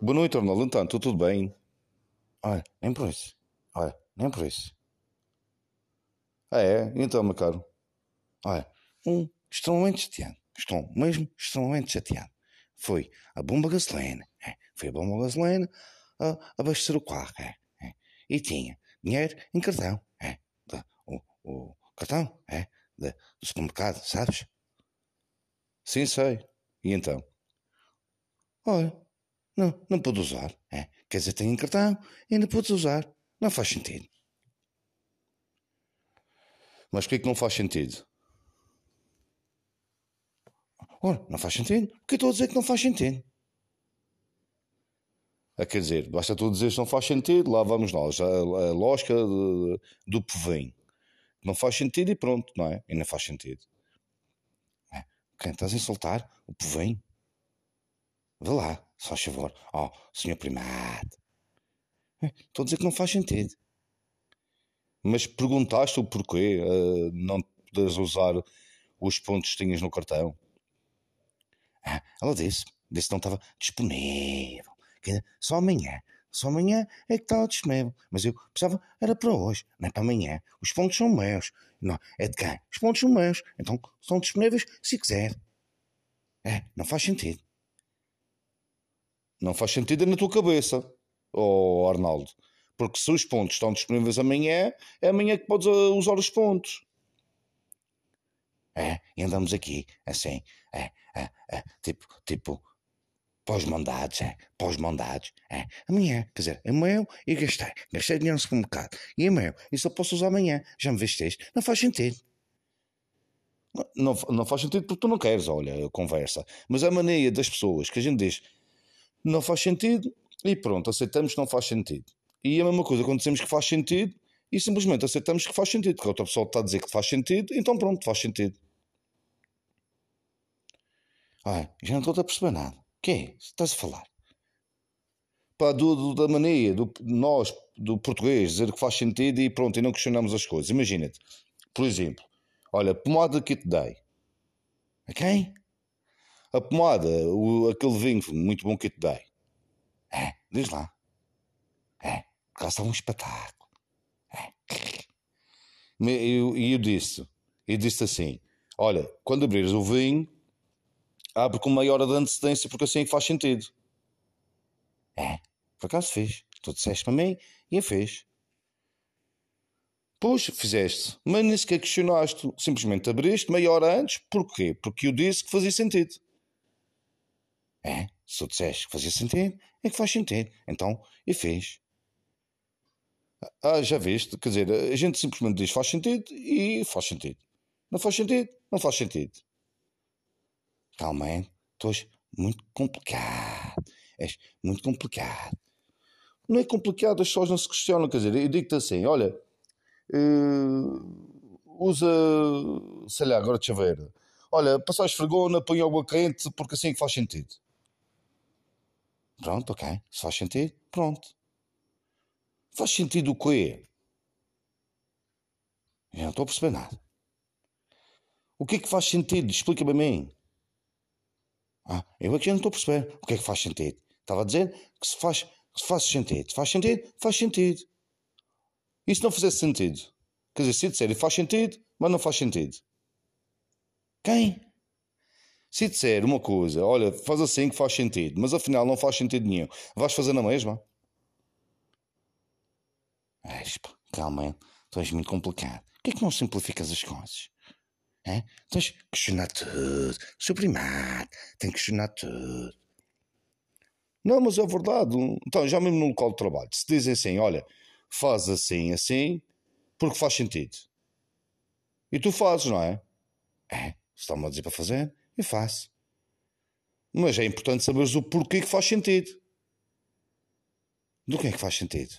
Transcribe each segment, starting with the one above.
Boa noite, Arnaldo. Então, estou tudo bem? Olha, nem por isso. Olha, nem por isso. Ah, é? Então, meu caro. Olha, um extremamente chateado. Estou mesmo extremamente chateado. Foi a bomba gasolina. É, foi a bomba gasolina a abastecer o carro. É, é, e tinha dinheiro em cartão. É, o, o cartão, é, de, do supermercado, sabes? Sim, sei. E então? Olha, não, não pude usar. É. Quer dizer, tenho cartão e ainda podes usar. Não faz sentido. Mas porquê que não faz sentido? Ora, não faz sentido. Porque estou a dizer que não faz sentido. Ah, quer dizer, basta tu dizer que não faz sentido, lá vamos nós. A, a lógica do povém. Não faz sentido e pronto, não é? E não faz sentido. É. Quem estás a insultar? O povém? Vê lá, só favor. Oh, senhor primado. É, estou a dizer que não faz sentido. Mas perguntaste o porquê uh, não podes usar os pontos que tinhas no cartão? Ah, ela disse, disse que não estava disponível. Que só amanhã. Só amanhã é que estava disponível. Mas eu precisava, era para hoje, não é para amanhã. Os pontos são meus. Não, é de quem? Os pontos são meus. Então são disponíveis se quiser. É, não faz sentido. Não faz sentido na tua cabeça, oh Arnaldo. Porque se os pontos estão disponíveis amanhã, é amanhã que podes uh, usar os pontos. É, e andamos aqui, assim, é, é, é tipo, tipo, pós-mandados, é, pós-mandados, é, amanhã, quer dizer, é meu e gastei, gastei dinheiro no supermercado, e é meu, e só posso usar amanhã, já me viste isto? Não faz sentido. Não, não, faz sentido porque tu não queres, olha, conversa. Mas a maneira das pessoas que a gente diz, não faz sentido e pronto, aceitamos que não faz sentido. E a mesma coisa quando dizemos que faz sentido e simplesmente aceitamos que faz sentido, porque a outra pessoa está a dizer que faz sentido, então pronto, faz sentido. Ah, já não estou a perceber nada. O que é? Estás a falar? Pá, do, do, da mania, do, nós, do português, dizer que faz sentido e pronto, e não questionamos as coisas. Imagina-te, por exemplo, olha, pomada que te dei. A quem? A pomada, o, aquele vinho muito bom que eu te dei. É, diz lá. É, cá um espetáculo. É. E eu, eu, disse, eu disse assim, olha, quando abrires o vinho, abre com meia hora de antecedência, porque assim é faz sentido. É, por acaso fiz. Tu disseste para mim e eu fiz. Pois, fizeste, mas nem sequer questionaste. Simplesmente abriste meia hora antes. Porquê? Porque eu disse que fazia sentido. É, se tu disseste que fazia sentido, é que faz sentido. Então, e fez. Ah, já viste? Quer dizer, a gente simplesmente diz faz sentido e faz sentido. Não faz sentido, não faz sentido. Realmente, tu és muito complicado. És muito complicado. Não é complicado, as pessoas não se questionam. Quer dizer, eu digo-te assim: olha, uh, usa, sei lá, agora deixa ver. Olha, passar esfregona, põe água quente, porque assim é que faz sentido. Pronto, ok. Se faz sentido, pronto. Faz sentido o quê? Eu não estou a perceber nada. O que é que faz sentido? Explica-me a mim. Ah, eu aqui não estou a perceber. O que é que faz sentido? Estava a dizer que se faz, se faz sentido. Se faz sentido, faz sentido. E se não fizesse sentido? Quer dizer, se disser faz sentido, mas não faz sentido. Quem? Se disser uma coisa, olha, faz assim que faz sentido, mas afinal não faz sentido nenhum, vais fazer na mesma? Espa, calma, tu és muito complicado. Por que é que não simplificas as coisas? É? Tens que questionar tudo. Seu primado tem que questionar tudo. Não, mas é verdade. Então, já mesmo no local de trabalho, se dizem assim, olha, faz assim, assim, porque faz sentido. E tu fazes, não é? É, está-me a dizer para fazer, eu faço. Mas é importante saberes o porquê que faz sentido. Do que é que faz sentido?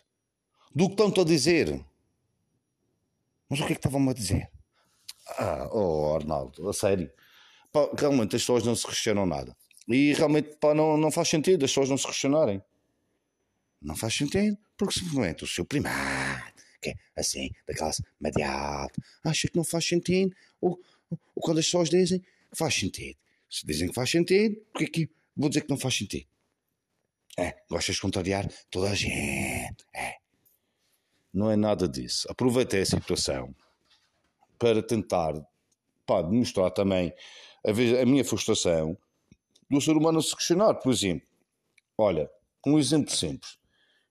Do que estão-te a dizer. Mas o que é que estavam-me a dizer? Ah, oh Arnaldo, a sério. Pá, realmente as pessoas não se questionam nada. E realmente pá, não, não faz sentido as pessoas não se questionarem. Não faz sentido, porque simplesmente o seu primário, que é assim, da classe medial, acha que não faz sentido. Ou quando as pessoas dizem faz sentido. Se dizem que faz sentido, porque que vou dizer que não faz sentido? É, gostas de contrariar toda a gente. É. Não é nada disso. Aproveitei a situação para tentar pá, demonstrar também a, a minha frustração do ser humano se questionar. Por exemplo, olha, um exemplo simples.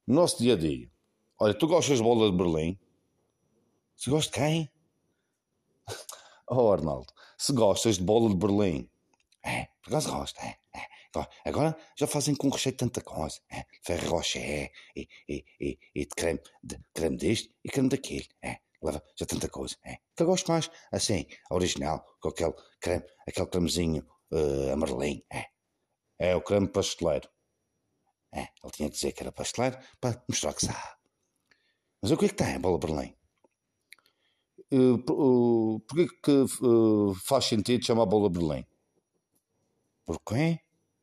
No nosso dia a dia, olha, tu gostas de bola de Berlim? Se gosta de quem? Oh, Arnaldo, se gostas de bola de Berlim, é, por acaso gosto, é, é. Agora já fazem com recheio tanta coisa, é, ferro rocher, e, e, e, e de creme, de creme deste e creme daquele, é, leva já tanta coisa, é. Que eu gosto mais, assim, original, com aquele creme, aquele cremezinho uh, amarelinho, é. É o creme pasteleiro. É, ele tinha que dizer que era pasteleiro para mostrar que sabe. Mas o que é que tem a bola Berlim? Uh, Porquê que uh, faz sentido chamar bola Berlim? Porquê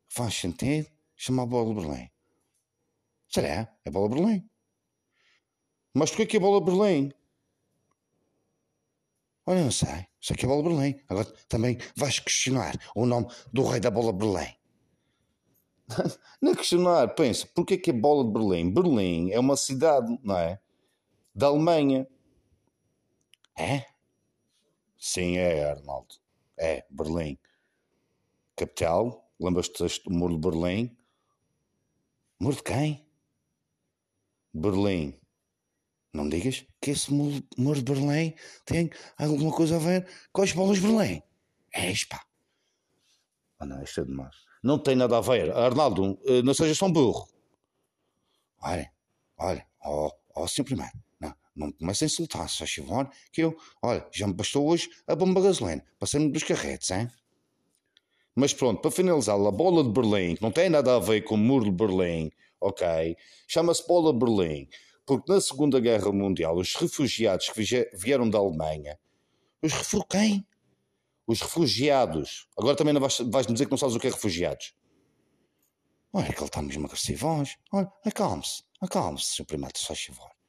faz sentido chamar bola Berlim? Será? É bola Berlim. Mas porquê que é bola Berlim? Olha, não sei. Sei que é bola Berlim. Agora também vais questionar o nome do rei da bola Berlim. não é questionar, pensa, porquê que é bola de Berlim? Berlim é uma cidade, não é? Da Alemanha. É? Sim, é, Arnaldo. É, Berlim. Capital, lembras-te do muro de Berlim? Muro de quem? Berlim. Não digas que esse muro de Berlim tem alguma coisa a ver com as bolas de Berlim. É, pá. Ah, não, isto é demais. Não tem nada a ver. Arnaldo, eh, não sejas tão burro. Olha, olha, ó, ó, simplesmente. Não comece a insultar, se faz favor, que eu, olha, já me bastou hoje a bomba gasolina, passei-me dos carretes, hein? Mas pronto, para finalizar, a bola de Berlim, que não tem nada a ver com o muro de Berlim, ok? Chama-se bola de Berlim, porque na Segunda Guerra Mundial, os refugiados que vieram da Alemanha, os refugiados? Os refugiados. Agora também vais, vais-me dizer que não sabes o que é refugiados. Olha, que ele está mesmo agressivo hoje. Olha, acalme-se, acalme-se, Sr. Primeiro, se faz favor.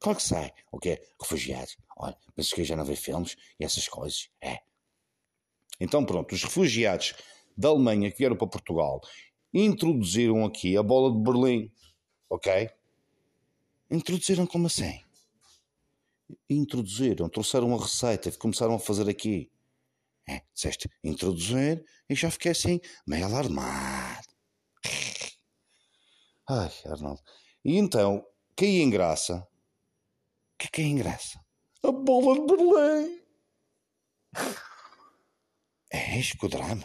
Claro que sai. O que é? Refugiados. Olha, pensas que já não vê filmes e essas coisas? É. Então pronto, os refugiados da Alemanha que vieram para Portugal introduziram aqui a bola de Berlim. Ok? Introduziram como assim? Introduziram, trouxeram a receita e começaram a fazer aqui. É, disseste introduzir e já fiquei assim, meio alarmado. Ai, Arnaldo. E então, que em graça que é que é engraça? A bola de Berlim. É isto o drama.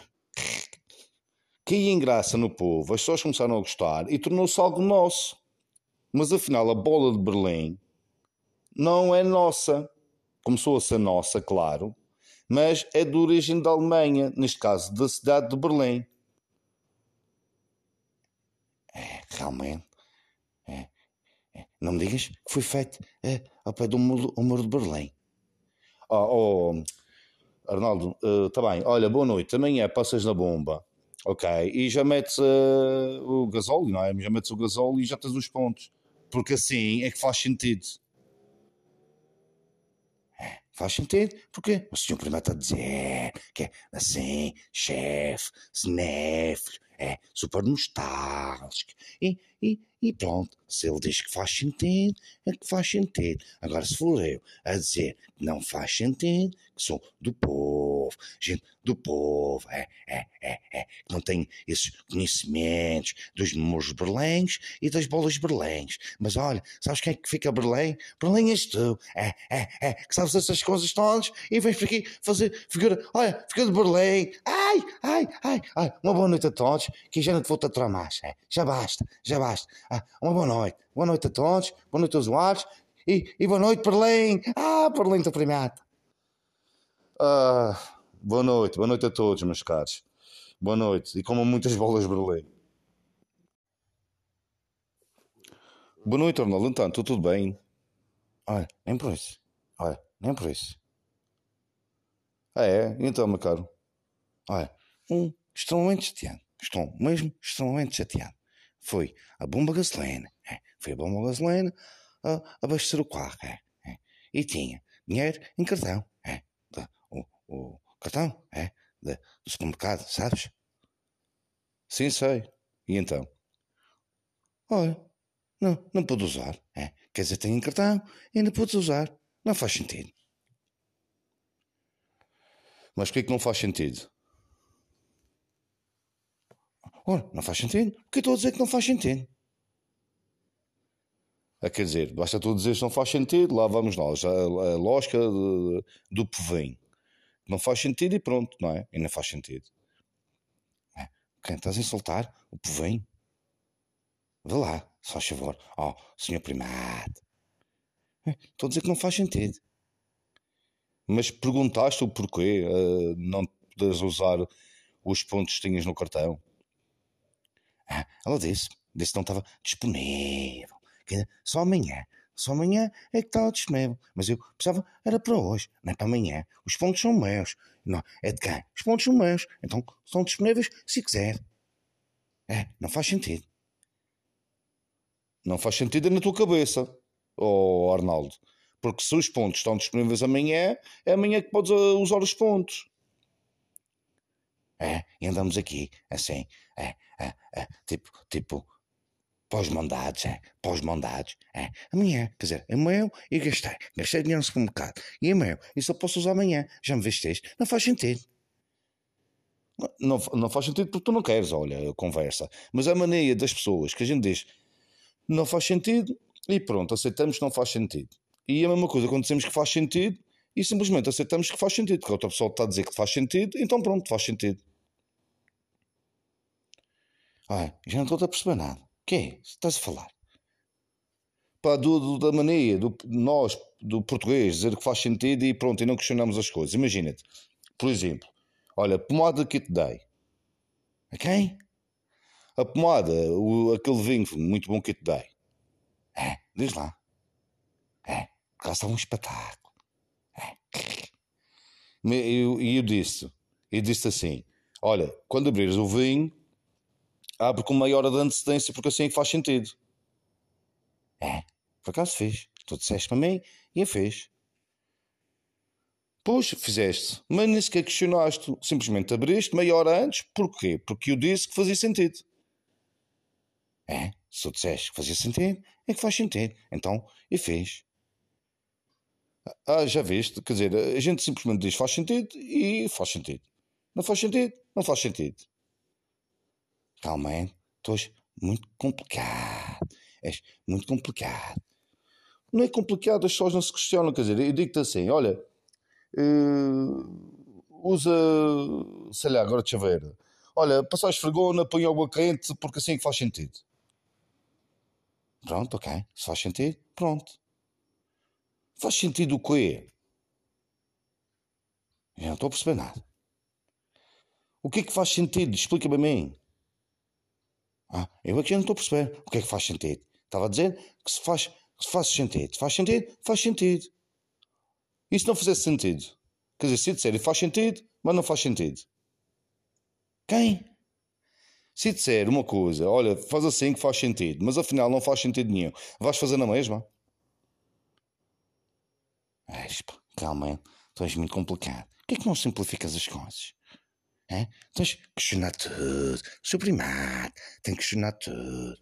Que em graça no povo, as pessoas começaram a gostar e tornou-se algo nosso. Mas afinal, a bola de Berlim não é nossa. Começou a ser nossa, claro, mas é de origem da Alemanha, neste caso da cidade de Berlim. É, realmente. É, não me digas que foi feito é, ao pé do muro, muro de Berlim. Oh, oh Arnaldo, está uh, bem. Olha, boa noite. Amanhã passas na bomba. Ok. E já metes uh, o gasóleo, não é? Já metes o gasóleo e já tens os pontos. Porque assim é que faz sentido. É, faz sentido. Porquê? O senhor primeiro está a dizer que é assim, chefe, cinéfilo, é super nostálgico. E, e, e pronto, se ele diz que faz sentido, é que faz sentido. Agora, se for eu a dizer que não faz sentido, que sou do povo, gente do povo, é, é, é, é, que não tem esses conhecimentos dos números berlenhos e das bolas berlenhos. Mas olha, sabes quem é que fica Berlim? Berlim és tu, é, é, é, que sabes essas coisas todas e vens por aqui fazer figura, olha, figura de Berlim, ai, ai, ai, ai, uma boa noite a todos, que já não te vou aturar mais, é, já basta, já basta. Ah, uma boa noite. Boa noite a todos, boa noite aos usuários e, e boa noite, Berlim. Ah, Berlim, estou premiado. Ah, boa noite, boa noite a todos, meus caros. Boa noite e como muitas bolas Berlim. Boa noite, Arnaldo. Então, estou tudo bem? Olha, nem por isso. Olha, nem por isso. Ah, é? Então, meu caro. Olha, um extremamente chateado. Estou mesmo extremamente chateado foi a bomba gasolina, é, foi a bomba gasolina a abastecer o carro, é, é, e tinha dinheiro em cartão, é, de, o, o, cartão, é, de, do supermercado, sabes? Sim, sei. E então? Olha, não, não pode usar. É. Quer dizer, tem cartão e ainda podes usar. Não faz sentido. Mas porquê que não faz sentido? Ora, não faz sentido. Porque eu estou a dizer que não faz sentido. Ah, quer dizer, basta tu dizer que não faz sentido, lá vamos nós. A, a lógica de, do povém. Não faz sentido e pronto, não é? E não faz sentido. É. Quem estás a insultar? O povém? Vê lá, só favor. Oh, senhor primado. É, estou a dizer que não faz sentido. Mas perguntaste o porquê uh, não podes usar os pontos que tinhas no cartão? Ah, ela disse, disse que não estava disponível. Que só amanhã. Só amanhã é que estava disponível. Mas eu precisava, era para hoje, não é para amanhã. Os pontos são meus. Não, é de quem? Os pontos são meus. Então estão disponíveis se quiser. É, não faz sentido. Não faz sentido na tua cabeça, oh Arnaldo. Porque se os pontos estão disponíveis amanhã, é amanhã que podes uh, usar os pontos. É, e andamos aqui, assim, é, é, é tipo, tipo, pós-mandados, é, pós-mandados, é, amanhã, quer dizer, é meu e gastei, gastei dinheiro no supermercado, e é meu, e só posso usar amanhã, já me viste isto? Não faz sentido. Não, não faz sentido porque tu não queres, olha, conversa. Mas a mania das pessoas que a gente diz não faz sentido e pronto, aceitamos que não faz sentido. E a mesma coisa quando dizemos que faz sentido e simplesmente aceitamos que faz sentido, porque a outra pessoa está a dizer que faz sentido, então pronto, faz sentido. Ah, já não estou a perceber nada. O que é? Estás a falar? Pá, do, do, da mania, do, nós, do português, dizer que faz sentido e pronto, e não questionamos as coisas. Imagina-te, por exemplo, olha, pomada que te dei. A quem? A pomada, o, aquele vinho muito bom que te dei. É, diz lá. É, Caça um espetáculo. É. E eu, eu, disse, eu disse assim: olha, quando abrires o vinho, abre com meia hora de antecedência, porque assim é que faz sentido. É, por acaso fiz. Tu disseste para mim e eu fiz. Pois, fizeste, mas nem sequer questionaste. Simplesmente abriste meia hora antes. Porquê? Porque eu disse que fazia sentido. É, se tu disseste que fazia sentido, é que faz sentido. Então, e fez. Ah, já viste? Quer dizer, a gente simplesmente diz faz sentido e faz sentido. Não faz sentido? Não faz sentido. Realmente, tu és muito complicado. És muito complicado. Não é complicado, as pessoas não se questionam. Quer dizer, eu digo-te assim: olha, uh, usa, sei lá, agora deixa ver. Olha, passar esfregona, põe água quente, porque assim é que faz sentido. Pronto, ok. Se faz sentido, pronto. Faz sentido o quê? Eu não estou a perceber nada. O que é que faz sentido? Explica-me a mim. Ah, eu aqui não estou a perceber. O que é que faz sentido? Estava a dizer que se faz, que se faz sentido. Faz sentido? Faz sentido. E se não fizesse sentido? Quer dizer, se disser faz sentido, mas não faz sentido. Quem? Se disser uma coisa, olha, faz assim que faz sentido, mas afinal não faz sentido nenhum, vais fazer na mesma? Espa, calma, tu és muito complicado. Por que é que não simplificas as coisas? É? Tens que questionar tudo. Seu primado tem que questionar tudo.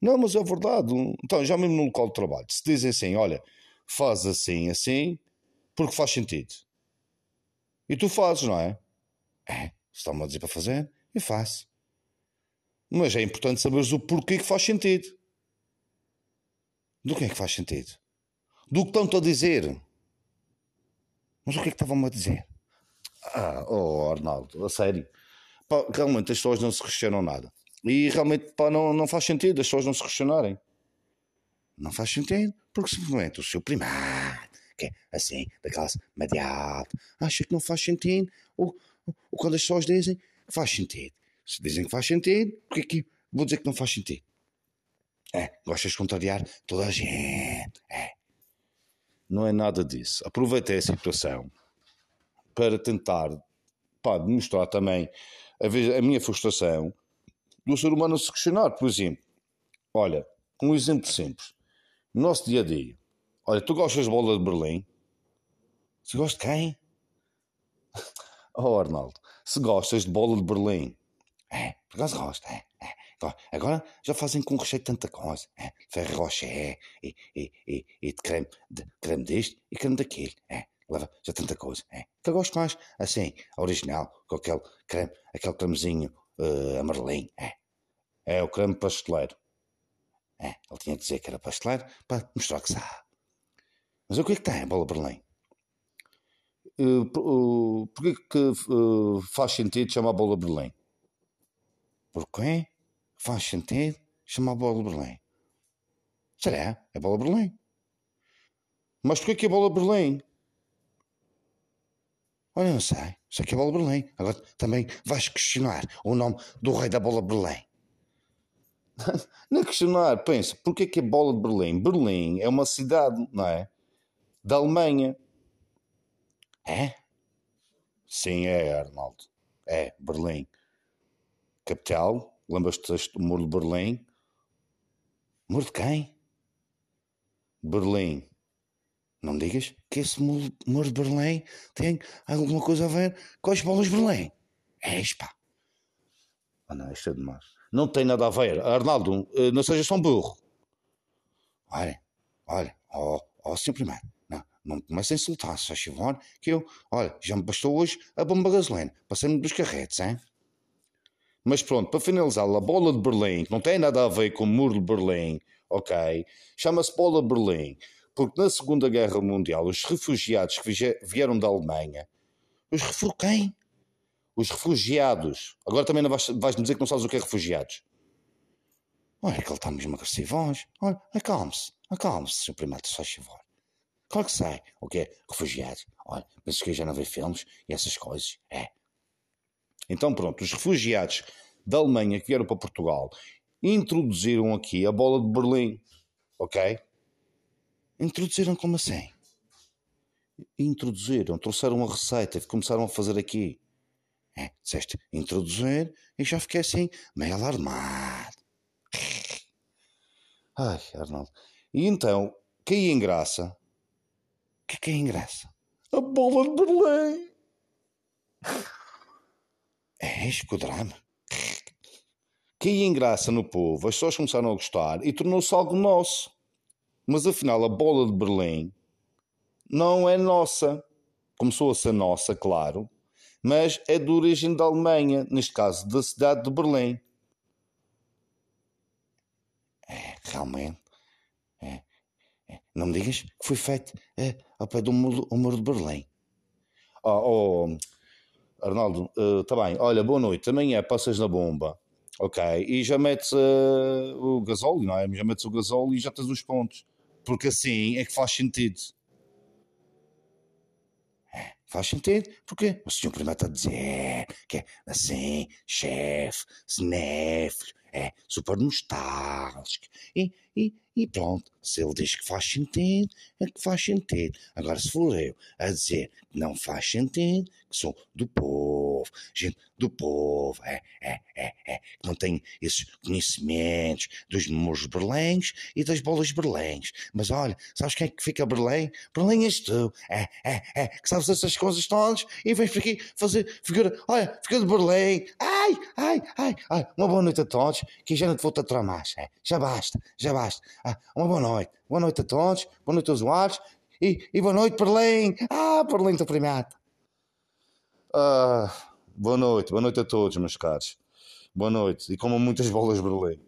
Não, mas é verdade. Então, já mesmo no local de trabalho, se dizem assim, olha, faz assim, assim, porque faz sentido. E tu fazes, não é? É, está-me a dizer para fazer, eu faço. Mas é importante saberes o porquê que faz sentido. Do que é que faz sentido? do que estão-te a dizer. Mas o que é que estavam-me a dizer? Ah, oh Arnaldo, a sério. Pá, realmente as pessoas não se questionam nada. E realmente pá, não, não faz sentido as pessoas não se questionarem. Não faz sentido, porque simplesmente o seu primário, que é assim, da classe medial, acha que não faz sentido, ou, ou quando as pessoas dizem que faz sentido. Se dizem que faz sentido, porque que vou dizer que não faz sentido? É, gostas de contrariar toda a gente. É, não é nada disso. Aproveitei a situação para tentar pá, demonstrar também a, a minha frustração do ser humano se questionar. Por exemplo, olha, um exemplo simples. No nosso dia a dia, olha, tu gostas de bola de Berlim? Se gosta de quem? Oh, Arnaldo, se gostas de bola de Berlim, é, por acaso gosto, é, é. Agora já fazem com recheio tanta coisa. É, ferro rocher e, e, e, e, de creme, de creme deste e creme daquele. É, leva já tanta coisa. É. Que eu gosto mais assim, original, com aquele creme, aquele cremezinho uh, amarelinho. É. é o creme pasteleiro. É, ele tinha que dizer que era pasteleiro para mostrar que sabe. Mas o que é que tem a bola Berlim? Uh, uh, Porquê que uh, faz sentido chamar bola Berlim? Porquê faz sentido chamar bola Berlim? Será? É bola Berlim. Mas porquê que é bola Berlim? Olha, não sei. Sei que é bola Berlim. Agora também vais questionar o nome do rei da bola Berlim. não é questionar, pensa, porquê que é bola de Berlim? Berlim é uma cidade, não é? Da Alemanha. É? Sim, é, Arnaldo. É, Berlim. Capital. Lembras-te do muro de Berlim? Muro de quem? Berlim. Não digas que esse muro de Berlim tem alguma coisa a ver com as bolas de Berlim. É, pá. Ah, não, isto é demais. Não tem nada a ver. Arnaldo, eh, não sejas tão burro. Olha, olha, ó, ó, simplesmente. Não, não comece a insultar, se favor, que eu, olha, já me bastou hoje a bomba gasolina. Passei-me dos carretes, hein? Mas pronto, para finalizar, a bola de Berlim, que não tem nada a ver com o muro de Berlim, ok? Chama-se bola de Berlim, porque na Segunda Guerra Mundial, os refugiados que vieram da Alemanha, os refugiados, quem? Os refugiados. Agora também não vais, vais dizer que não sabes o que é refugiados. Olha que ele está mesmo agressivo hoje. Olha, acalme-se, acalme-se, Sr. Primeiro, se faz favor. Claro que sei o que é refugiados. Olha, penso que já não vê filmes e essas coisas. É. Então, pronto, os refugiados da Alemanha que vieram para Portugal introduziram aqui a bola de Berlim, ok? Introduziram como assim? Introduziram, trouxeram a receita, começaram a fazer aqui. É, disseste introduzir e já fiquei assim, meio alarmado. Ai, Arnaldo. E então, que aí engraça? O que é que engraça? A bola de Berlim. É isto o drama. Que engraça no povo, as pessoas começaram a gostar e tornou-se algo nosso. Mas afinal, a bola de Berlim não é nossa. Começou a ser nossa, claro, mas é de origem da Alemanha, neste caso da cidade de Berlim. É, realmente. É, é. Não me digas que foi feito é, ao pé do muro, muro de Berlim. Oh, oh, Arnaldo, está uh, bem. Olha, boa noite. Amanhã passas na bomba. Ok. E já metes uh, o gasóleo, não é? Já metes o gasóleo e já tens os pontos. Porque assim é que faz sentido. É, faz sentido, porque o senhor primeiro está a dizer que é assim, chefe, cinéfilo, é super nostálgico. E, e, e pronto, se ele diz que faz sentido, é que faz sentido. Agora, se for eu a dizer que não faz sentido, que sou do povo, gente do povo, é, é, é, é, que não tem esses conhecimentos dos números berlengues e das bolas berlengues. Mas olha, sabes quem é que fica Berlim? Berlim és tu, é, é, é, que sabes essas coisas todas e vens por aqui fazer figura, olha, figura de Berlim, ai, ai, ai, ai, uma boa noite a todos, que já não te vou aturar mais, é, já basta, já basta. Ah, uma boa noite. Boa noite a todos. Boa noite aos usuários. E, e boa noite, Berlim. Ah, Berlim, estou premiado. Ah, boa noite. Boa noite a todos, meus caros. Boa noite. E como muitas bolas, Berlim.